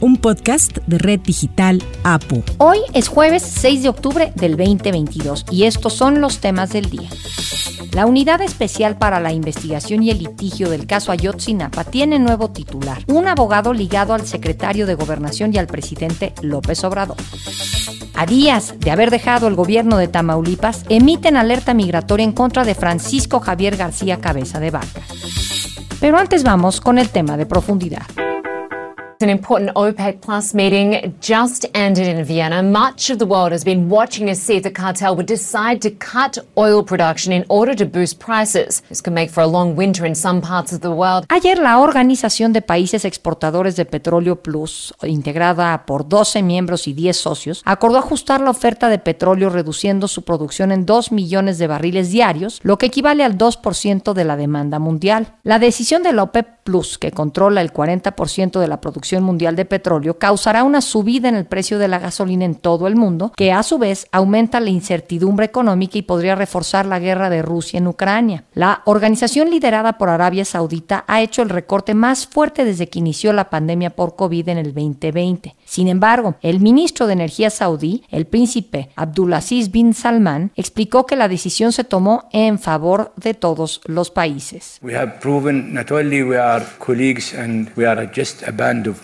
un podcast de Red Digital APU. Hoy es jueves 6 de octubre del 2022 y estos son los temas del día. La Unidad Especial para la Investigación y el Litigio del caso Ayotzinapa tiene nuevo titular, un abogado ligado al secretario de Gobernación y al presidente López Obrador. A días de haber dejado el gobierno de Tamaulipas, emiten alerta migratoria en contra de Francisco Javier García Cabeza de Vaca. Pero antes vamos con el tema de profundidad. An important OPEC Plus meeting just ended in Vienna. Much of the world has been watching to see if the cartel would decide to cut oil production in order to boost prices. This could make for a long winter in some parts of the world. Ayer la Organización de Países Exportadores de Petróleo Plus, integrada por 12 miembros y 10 socios, acordó ajustar la oferta de petróleo reduciendo su producción en 2 millones de barriles diarios, lo que equivale al 2% de la demanda mundial. La decisión de la OPEP Plus, que controla el 40% de la producción Mundial de Petróleo causará una subida en el precio de la gasolina en todo el mundo, que a su vez aumenta la incertidumbre económica y podría reforzar la guerra de Rusia en Ucrania. La organización liderada por Arabia Saudita ha hecho el recorte más fuerte desde que inició la pandemia por COVID en el 2020. Sin embargo, el ministro de Energía saudí, el príncipe Abdulaziz bin Salman, explicó que la decisión se tomó en favor de todos los países. We have proven not we are colleagues and we are just a band of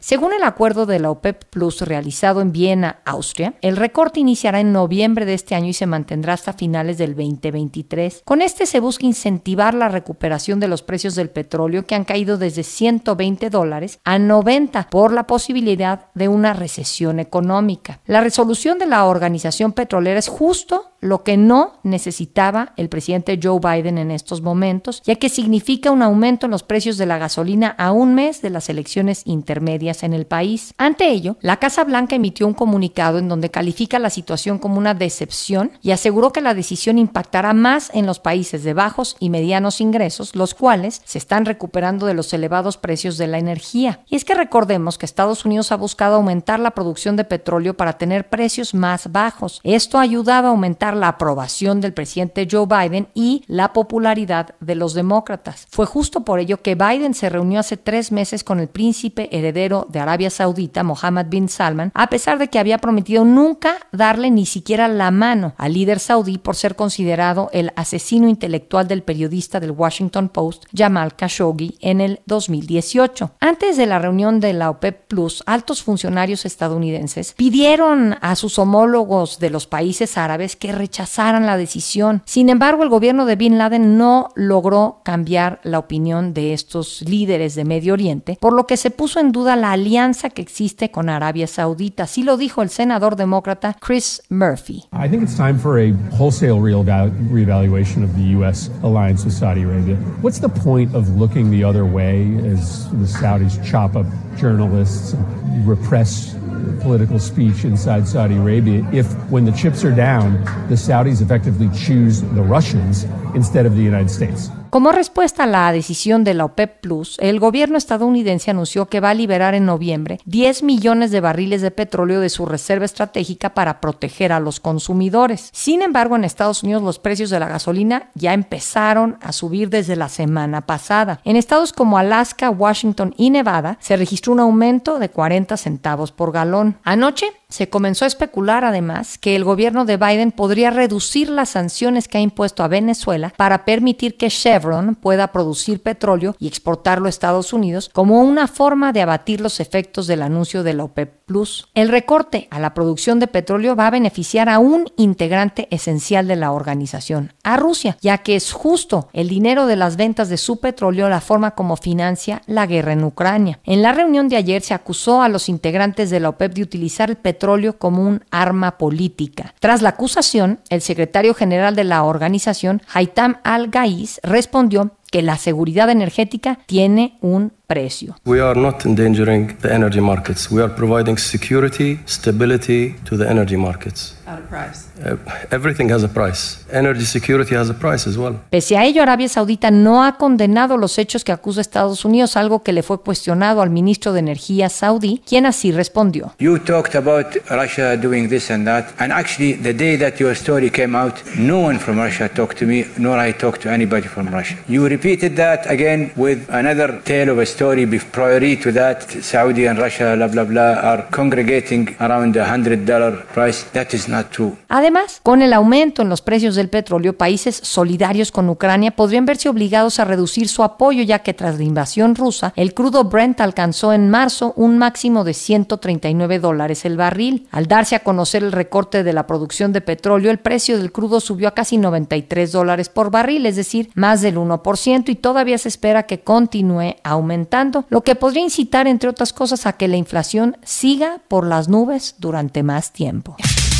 Según el acuerdo de la OPEP Plus realizado en Viena, Austria, el recorte iniciará en noviembre de este año y se mantendrá hasta finales del 2023. Con este se busca incentivar la recuperación de los precios del petróleo que han caído desde 120 dólares a 90 por la posibilidad de una recesión económica. La resolución de la organización petrolera es justo lo que no necesitaba el presidente Joe Biden en estos momentos, ya que significa un aumento en los precios de la gasolina a un mes de las elecciones intermedias en el país. Ante ello, la Casa Blanca emitió un comunicado en donde califica la situación como una decepción y aseguró que la decisión impactará más en los países de bajos y medianos ingresos, los cuales se están recuperando de los elevados precios de la energía. Y es que recordemos que Estados Unidos ha buscado aumentar la producción de petróleo para tener precios más bajos. Esto ha ayudado a aumentar la aprobación del presidente Joe Biden y la popularidad de los Fue justo por ello que Biden se reunió hace tres meses con el príncipe heredero de Arabia Saudita, Mohammed bin Salman, a pesar de que había prometido nunca darle ni siquiera la mano al líder saudí por ser considerado el asesino intelectual del periodista del Washington Post, Jamal Khashoggi, en el 2018. Antes de la reunión de la OPEP Plus, altos funcionarios estadounidenses pidieron a sus homólogos de los países árabes que rechazaran la decisión. Sin embargo, el gobierno de Bin Laden no logró cambiar la opinión de estos líderes de Medio Oriente, por lo que se puso en duda la alianza que existe con Arabia Saudita. Así lo dijo el senador demócrata Chris Murphy. I think it's time for a wholesale reevaluation of the U.S. alliance with Saudi Arabia. What's the point of looking the other way as the Saudis chop up journalists and repress political speech inside Saudi Arabia if, when the chips are down, the Saudis effectively choose the Russians instead of the United States. Como respuesta a la decisión de la OPEP Plus, el gobierno estadounidense anunció que va a liberar en noviembre 10 millones de barriles de petróleo de su reserva estratégica para proteger a los consumidores. Sin embargo, en Estados Unidos los precios de la gasolina ya empezaron a subir desde la semana pasada. En estados como Alaska, Washington y Nevada se registró un aumento de 40 centavos por galón. Anoche se comenzó a especular además que el gobierno de Biden podría reducir las sanciones que ha impuesto a Venezuela para permitir que Chevron pueda producir petróleo y exportarlo a Estados Unidos como una forma de abatir los efectos del anuncio de la OPEP Plus. El recorte a la producción de petróleo va a beneficiar a un integrante esencial de la organización, a Rusia, ya que es justo el dinero de las ventas de su petróleo la forma como financia la guerra en Ucrania. En la reunión de ayer se acusó a los integrantes de la OPEP de utilizar el petróleo como un arma política. Tras la acusación, el secretario general de la organización, Haitam al-Gaiz, respondió que la seguridad energética tiene un precio. We are not endangering the energy markets. We are providing security, stability to the energy markets. At a price. Uh, everything has a price. Energy security has a price as well. Pese a ello, Arabia Saudita no ha condenado los hechos que acusa Estados Unidos, algo que le fue cuestionado al ministro de Energía saudí, quien así respondió. You talked about Russia doing this and that, and actually, the day that your story came out, no one from Russia talked to me, nor I talked to anybody from Russia. You repeated that again with another tale of a story prior to that. Saudi and Russia, blah blah blah, are congregating around a hundred dollar price. That is not true. Además, con el aumento en los precios del petróleo, países solidarios con Ucrania podrían verse obligados a reducir su apoyo, ya que tras la invasión rusa, el crudo Brent alcanzó en marzo un máximo de 139 dólares el barril. Al darse a conocer el recorte de la producción de petróleo, el precio del crudo subió a casi 93 dólares por barril, es decir, más del 1%, y todavía se espera que continúe aumentando, lo que podría incitar, entre otras cosas, a que la inflación siga por las nubes durante más tiempo.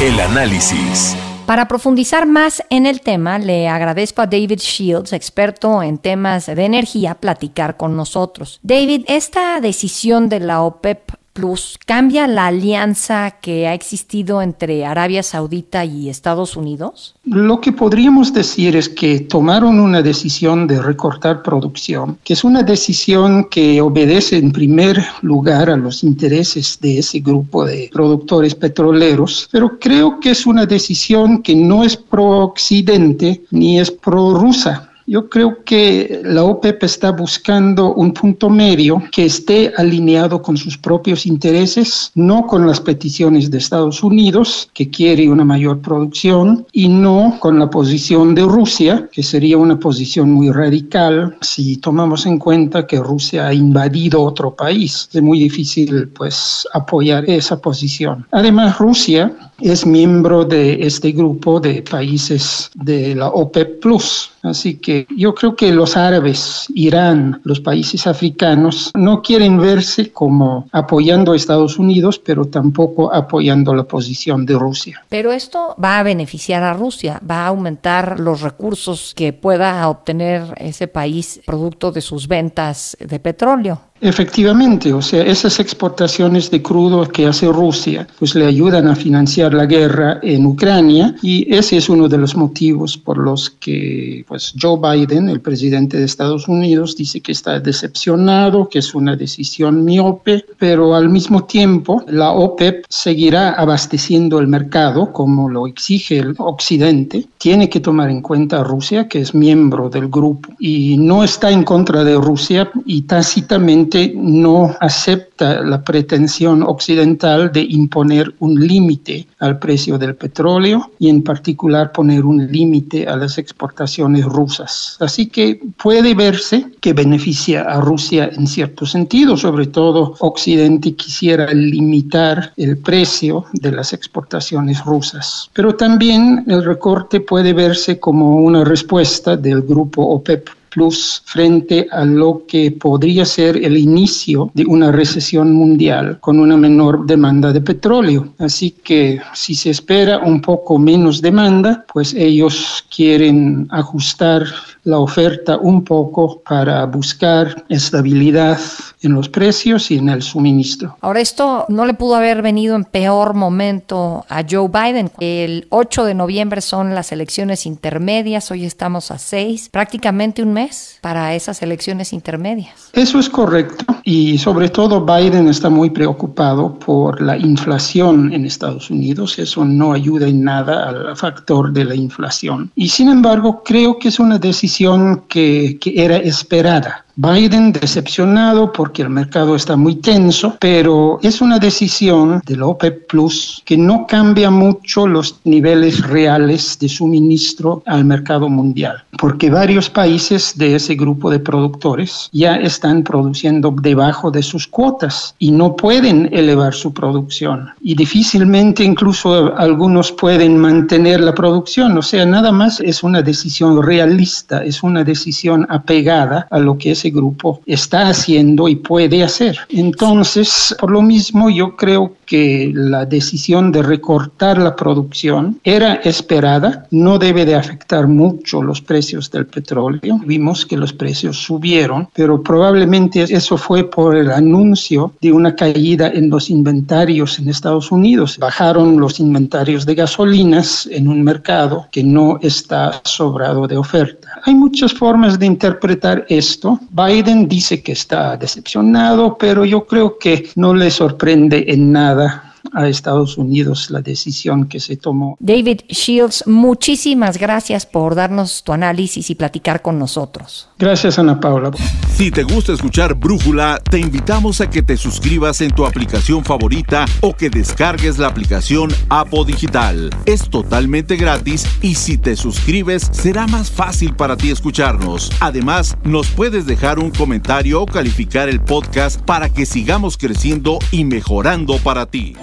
El análisis. Para profundizar más en el tema, le agradezco a David Shields, experto en temas de energía, platicar con nosotros. David, esta decisión de la OPEP Plus cambia la alianza que ha existido entre Arabia Saudita y Estados Unidos? Lo que podríamos decir es que tomaron una decisión de recortar producción, que es una decisión que obedece en primer lugar a los intereses de ese grupo de productores petroleros, pero creo que es una decisión que no es pro-occidente ni es pro-rusa yo creo que la OPEP está buscando un punto medio que esté alineado con sus propios intereses, no con las peticiones de Estados Unidos, que quiere una mayor producción, y no con la posición de Rusia, que sería una posición muy radical si tomamos en cuenta que Rusia ha invadido otro país. Es muy difícil pues apoyar esa posición. Además, Rusia es miembro de este grupo de países de la OPEP Plus. Así que yo creo que los árabes, Irán, los países africanos no quieren verse como apoyando a Estados Unidos, pero tampoco apoyando la posición de Rusia. Pero esto va a beneficiar a Rusia, va a aumentar los recursos que pueda obtener ese país producto de sus ventas de petróleo. Efectivamente, o sea, esas exportaciones de crudo que hace Rusia, pues le ayudan a financiar la guerra en Ucrania y ese es uno de los motivos por los que pues Joe Biden, el presidente de Estados Unidos, dice que está decepcionado, que es una decisión miope, pero al mismo tiempo la OPEP seguirá abasteciendo el mercado como lo exige el occidente. Tiene que tomar en cuenta a Rusia, que es miembro del grupo y no está en contra de Rusia y tácitamente no acepta la pretensión occidental de imponer un límite al precio del petróleo y en particular poner un límite a las exportaciones rusas. Así que puede verse que beneficia a Rusia en cierto sentido, sobre todo Occidente quisiera limitar el precio de las exportaciones rusas. Pero también el recorte puede verse como una respuesta del grupo OPEP Plus frente a lo que podría ser el inicio de una recesión mundial con una menor demanda de petróleo. Así que si se espera un poco menos demanda, pues ellos quieren ajustar la oferta un poco para buscar estabilidad en los precios y en el suministro. Ahora, esto no le pudo haber venido en peor momento a Joe Biden. El 8 de noviembre son las elecciones intermedias, hoy estamos a 6, prácticamente un mes para esas elecciones intermedias. Eso es correcto y sobre todo Biden está muy preocupado por la inflación en Estados Unidos. Eso no ayuda en nada al factor de la inflación. Y sin embargo, creo que es una decisión que, era esperada. Biden decepcionado porque el mercado está muy tenso, pero es una decisión del OPEP Plus que no cambia mucho los niveles reales de suministro al mercado mundial, porque varios países de ese grupo de productores ya están produciendo debajo de sus cuotas y no pueden elevar su producción. Y difícilmente incluso algunos pueden mantener la producción, o sea, nada más es una decisión realista, es una decisión apegada a lo que es ese grupo está haciendo y puede hacer. Entonces, por lo mismo, yo creo que la decisión de recortar la producción era esperada, no debe de afectar mucho los precios del petróleo. Vimos que los precios subieron, pero probablemente eso fue por el anuncio de una caída en los inventarios en Estados Unidos. Bajaron los inventarios de gasolinas en un mercado que no está sobrado de oferta. Hay muchas formas de interpretar esto. Biden dice que está decepcionado, pero yo creo que no le sorprende en nada a Estados Unidos la decisión que se tomó. David Shields, muchísimas gracias por darnos tu análisis y platicar con nosotros. Gracias, Ana Paula. Si te gusta escuchar Brújula, te invitamos a que te suscribas en tu aplicación favorita o que descargues la aplicación Apo Digital. Es totalmente gratis y si te suscribes será más fácil para ti escucharnos. Además, nos puedes dejar un comentario o calificar el podcast para que sigamos creciendo y mejorando para ti.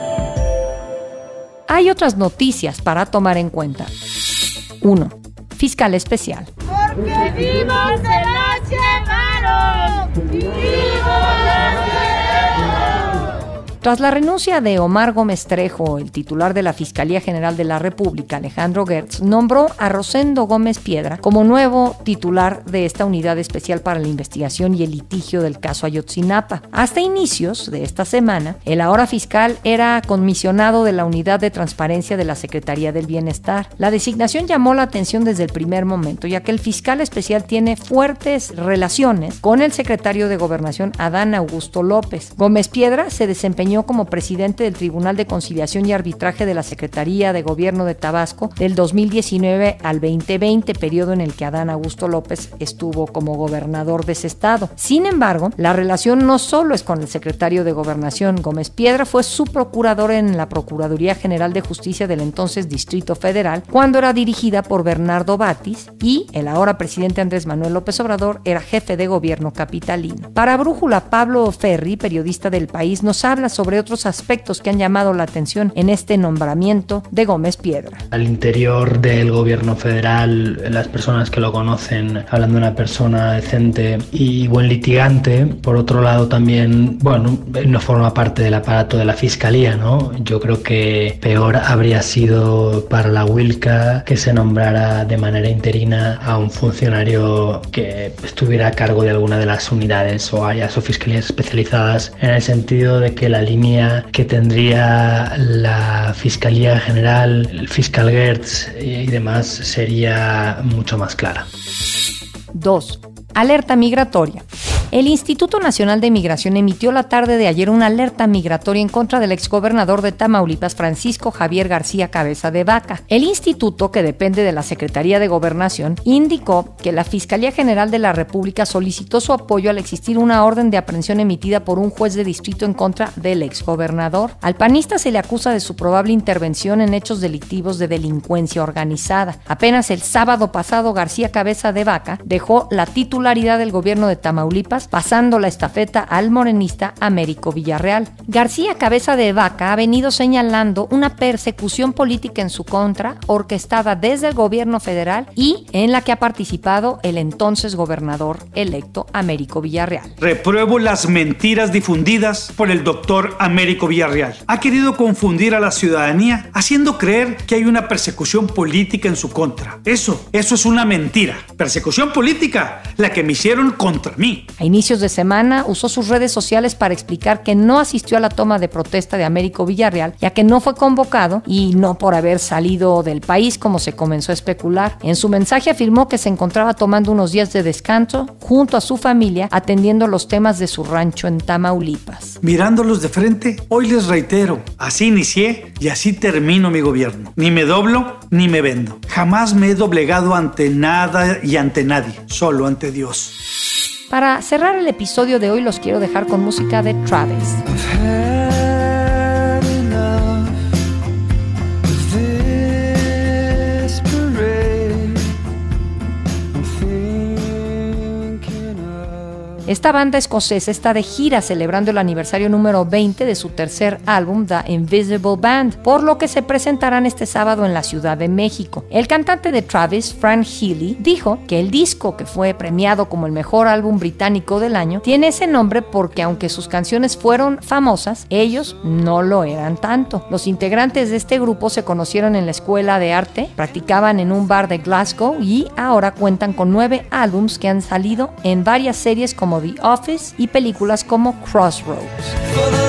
Hay otras noticias para tomar en cuenta. 1. Fiscal especial. Porque vivos Tras la renuncia de Omar Gómez Trejo, el titular de la Fiscalía General de la República, Alejandro Gertz, nombró a Rosendo Gómez Piedra como nuevo titular de esta unidad especial para la investigación y el litigio del caso Ayotzinapa. Hasta inicios de esta semana, el ahora fiscal era comisionado de la Unidad de Transparencia de la Secretaría del Bienestar. La designación llamó la atención desde el primer momento, ya que el fiscal especial tiene fuertes relaciones con el secretario de Gobernación, Adán Augusto López. Gómez Piedra se desempeñó como presidente del Tribunal de Conciliación y Arbitraje de la Secretaría de Gobierno de Tabasco del 2019 al 2020, periodo en el que Adán Augusto López estuvo como gobernador de ese estado. Sin embargo, la relación no solo es con el secretario de Gobernación. Gómez Piedra fue su procurador en la Procuraduría General de Justicia del entonces Distrito Federal, cuando era dirigida por Bernardo Batis, y el ahora presidente Andrés Manuel López Obrador era jefe de gobierno capitalino. Para Brújula, Pablo Ferri, periodista del país, nos habla sobre otros aspectos que han llamado la atención en este nombramiento de Gómez Piedra. Al interior del gobierno federal, las personas que lo conocen hablan de una persona decente y buen litigante. Por otro lado, también, bueno, no forma parte del aparato de la fiscalía, ¿no? Yo creo que peor habría sido para la Wilca que se nombrara de manera interina a un funcionario que estuviera a cargo de alguna de las unidades o áreas o fiscalías especializadas en el sentido de que la línea que tendría la Fiscalía General, el fiscal Gertz y demás sería mucho más clara. 2. Alerta migratoria. El Instituto Nacional de Migración emitió la tarde de ayer una alerta migratoria en contra del exgobernador de Tamaulipas, Francisco Javier García Cabeza de Vaca. El instituto, que depende de la Secretaría de Gobernación, indicó que la Fiscalía General de la República solicitó su apoyo al existir una orden de aprehensión emitida por un juez de distrito en contra del exgobernador. Al panista se le acusa de su probable intervención en hechos delictivos de delincuencia organizada. Apenas el sábado pasado, García Cabeza de Vaca dejó la titularidad del gobierno de Tamaulipas pasando la estafeta al morenista Américo Villarreal. García Cabeza de Vaca ha venido señalando una persecución política en su contra, orquestada desde el gobierno federal y en la que ha participado el entonces gobernador electo Américo Villarreal. Repruebo las mentiras difundidas por el doctor Américo Villarreal. Ha querido confundir a la ciudadanía haciendo creer que hay una persecución política en su contra. Eso, eso es una mentira. Persecución política, la que me hicieron contra mí inicios de semana usó sus redes sociales para explicar que no asistió a la toma de protesta de Américo Villarreal, ya que no fue convocado y no por haber salido del país como se comenzó a especular. En su mensaje afirmó que se encontraba tomando unos días de descanso junto a su familia atendiendo los temas de su rancho en Tamaulipas. Mirándolos de frente, hoy les reitero, así inicié y así termino mi gobierno. Ni me doblo ni me vendo. Jamás me he doblegado ante nada y ante nadie, solo ante Dios. Para cerrar el episodio de hoy los quiero dejar con música de Travis. Esta banda escocesa está de gira celebrando el aniversario número 20 de su tercer álbum, The Invisible Band, por lo que se presentarán este sábado en la Ciudad de México. El cantante de Travis, Frank Healy, dijo que el disco que fue premiado como el mejor álbum británico del año tiene ese nombre porque aunque sus canciones fueron famosas, ellos no lo eran tanto. Los integrantes de este grupo se conocieron en la escuela de arte, practicaban en un bar de Glasgow y ahora cuentan con nueve álbums que han salido en varias series como Office y películas como Crossroads.